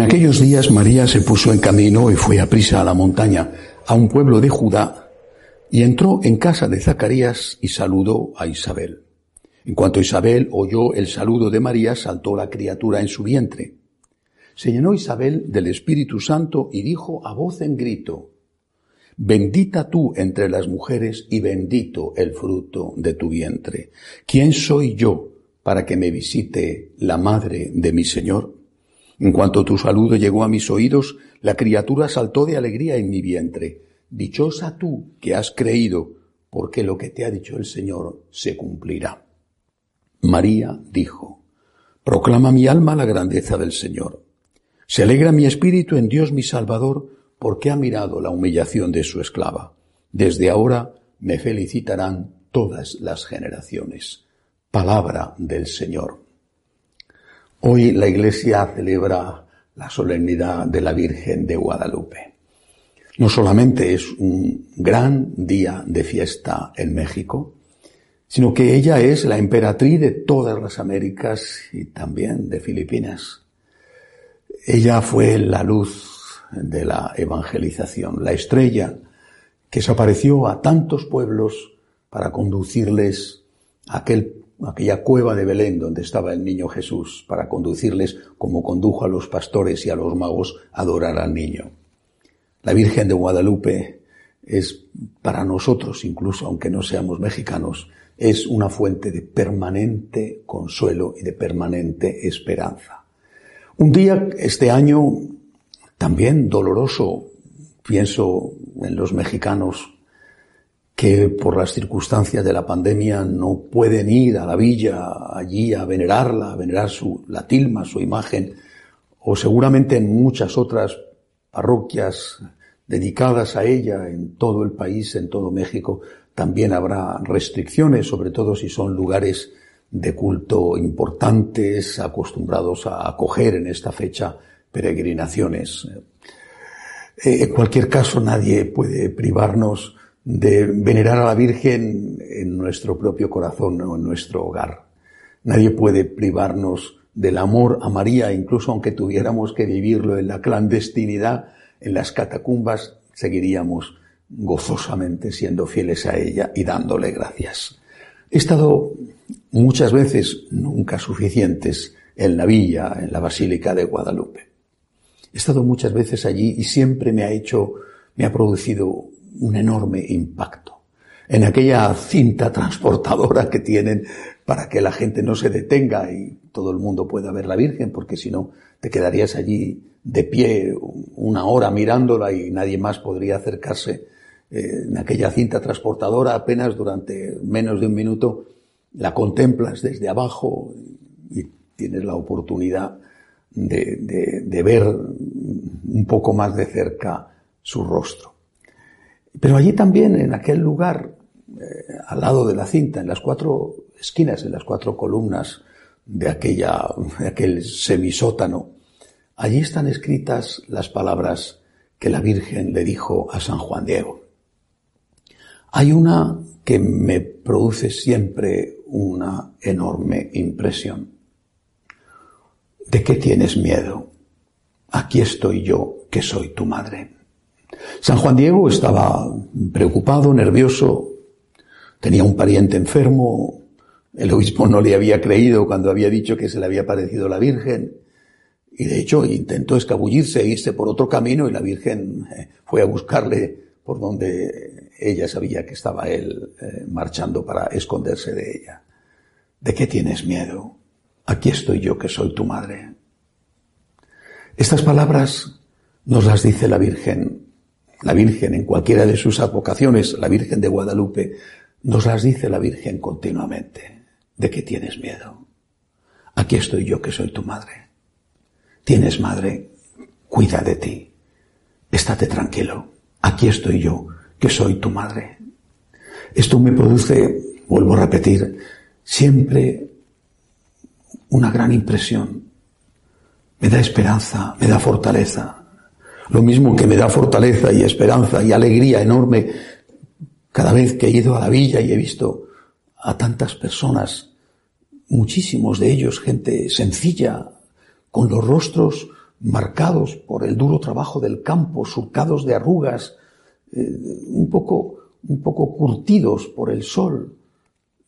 En aquellos días María se puso en camino y fue a prisa a la montaña, a un pueblo de Judá, y entró en casa de Zacarías y saludó a Isabel. En cuanto Isabel oyó el saludo de María, saltó la criatura en su vientre. Se llenó Isabel del Espíritu Santo y dijo a voz en grito, Bendita tú entre las mujeres y bendito el fruto de tu vientre. ¿Quién soy yo para que me visite la madre de mi Señor? En cuanto tu saludo llegó a mis oídos, la criatura saltó de alegría en mi vientre. Dichosa tú que has creído, porque lo que te ha dicho el Señor se cumplirá. María dijo, Proclama mi alma la grandeza del Señor. Se alegra mi espíritu en Dios mi Salvador, porque ha mirado la humillación de su esclava. Desde ahora me felicitarán todas las generaciones. Palabra del Señor. Hoy la Iglesia celebra la solemnidad de la Virgen de Guadalupe. No solamente es un gran día de fiesta en México, sino que ella es la emperatriz de todas las Américas y también de Filipinas. Ella fue la luz de la evangelización, la estrella que se apareció a tantos pueblos para conducirles a aquel aquella cueva de Belén donde estaba el niño Jesús, para conducirles como condujo a los pastores y a los magos a adorar al niño. La Virgen de Guadalupe es para nosotros, incluso aunque no seamos mexicanos, es una fuente de permanente consuelo y de permanente esperanza. Un día, este año, también doloroso, pienso en los mexicanos que por las circunstancias de la pandemia no pueden ir a la villa allí a venerarla, a venerar su, la tilma, su imagen, o seguramente en muchas otras parroquias dedicadas a ella en todo el país, en todo México, también habrá restricciones, sobre todo si son lugares de culto importantes, acostumbrados a acoger en esta fecha peregrinaciones. Eh, en cualquier caso, nadie puede privarnos de venerar a la Virgen en nuestro propio corazón o en nuestro hogar. Nadie puede privarnos del amor a María, incluso aunque tuviéramos que vivirlo en la clandestinidad, en las catacumbas, seguiríamos gozosamente siendo fieles a ella y dándole gracias. He estado muchas veces, nunca suficientes, en la villa, en la Basílica de Guadalupe. He estado muchas veces allí y siempre me ha hecho, me ha producido un enorme impacto. En aquella cinta transportadora que tienen para que la gente no se detenga y todo el mundo pueda ver la Virgen, porque si no te quedarías allí de pie una hora mirándola y nadie más podría acercarse. Eh, en aquella cinta transportadora apenas durante menos de un minuto la contemplas desde abajo y tienes la oportunidad de, de ver un poco más de cerca su rostro. Pero allí también, en aquel lugar, eh, al lado de la cinta, en las cuatro esquinas, en las cuatro columnas de aquella, de aquel semisótano, allí están escritas las palabras que la Virgen le dijo a San Juan Diego. Hay una que me produce siempre una enorme impresión. ¿De qué tienes miedo? Aquí estoy yo, que soy tu madre. San Juan Diego estaba preocupado, nervioso, tenía un pariente enfermo, el obispo no le había creído cuando había dicho que se le había parecido la Virgen, y de hecho intentó escabullirse e irse por otro camino y la Virgen eh, fue a buscarle por donde ella sabía que estaba él eh, marchando para esconderse de ella. ¿De qué tienes miedo? Aquí estoy yo que soy tu madre. Estas palabras nos las dice la Virgen la Virgen en cualquiera de sus advocaciones, la Virgen de Guadalupe, nos las dice la Virgen continuamente. ¿De qué tienes miedo? Aquí estoy yo que soy tu madre. Tienes madre, cuida de ti. Estate tranquilo. Aquí estoy yo que soy tu madre. Esto me produce, vuelvo a repetir, siempre una gran impresión. Me da esperanza, me da fortaleza. Lo mismo que me da fortaleza y esperanza y alegría enorme cada vez que he ido a la villa y he visto a tantas personas, muchísimos de ellos, gente sencilla, con los rostros marcados por el duro trabajo del campo, surcados de arrugas, eh, un poco, un poco curtidos por el sol,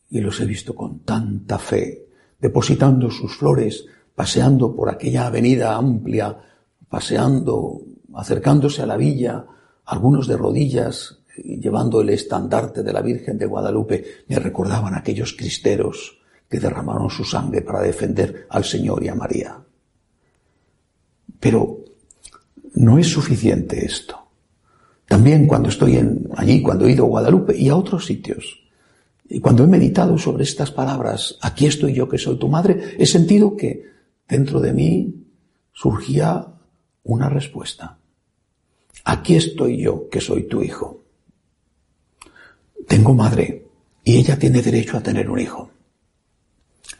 y los he visto con tanta fe, depositando sus flores, paseando por aquella avenida amplia, paseando, acercándose a la villa, algunos de rodillas, llevando el estandarte de la Virgen de Guadalupe, me recordaban aquellos cristeros que derramaron su sangre para defender al Señor y a María. Pero no es suficiente esto. También cuando estoy allí, cuando he ido a Guadalupe y a otros sitios, y cuando he meditado sobre estas palabras, aquí estoy yo que soy tu madre, he sentido que dentro de mí surgía una respuesta. Aquí estoy yo que soy tu hijo. Tengo madre y ella tiene derecho a tener un hijo.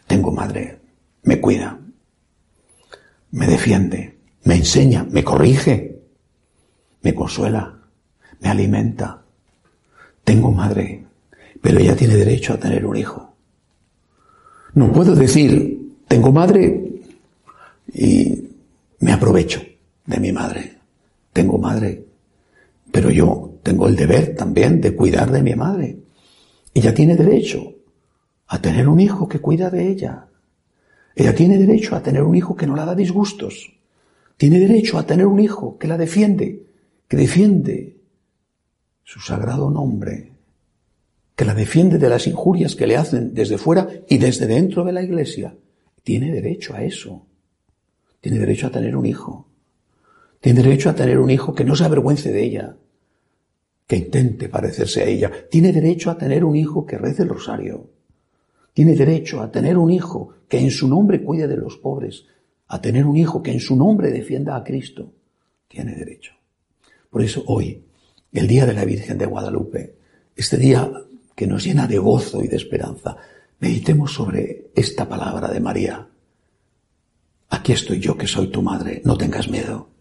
Tengo madre, me cuida, me defiende, me enseña, me corrige, me consuela, me alimenta. Tengo madre, pero ella tiene derecho a tener un hijo. No puedo decir, tengo madre y me aprovecho de mi madre. Tengo madre, pero yo tengo el deber también de cuidar de mi madre. Ella tiene derecho a tener un hijo que cuida de ella. Ella tiene derecho a tener un hijo que no la da disgustos. Tiene derecho a tener un hijo que la defiende, que defiende su sagrado nombre, que la defiende de las injurias que le hacen desde fuera y desde dentro de la iglesia. Tiene derecho a eso. Tiene derecho a tener un hijo. Tiene derecho a tener un hijo que no se avergüence de ella, que intente parecerse a ella. Tiene derecho a tener un hijo que rece el rosario. Tiene derecho a tener un hijo que en su nombre cuide de los pobres, a tener un hijo que en su nombre defienda a Cristo. Tiene derecho. Por eso hoy, el Día de la Virgen de Guadalupe, este día que nos llena de gozo y de esperanza, meditemos sobre esta palabra de María. Aquí estoy yo que soy tu madre, no tengas miedo.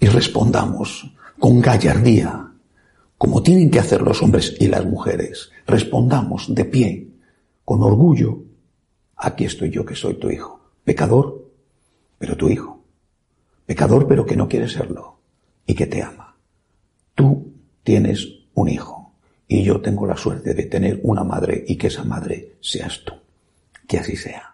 Y respondamos con gallardía como tienen que hacer los hombres y las mujeres, respondamos de pie, con orgullo, aquí estoy yo que soy tu hijo, pecador, pero tu hijo, pecador pero que no quiere serlo y que te ama. Tú tienes un hijo y yo tengo la suerte de tener una madre y que esa madre seas tú. Que así sea.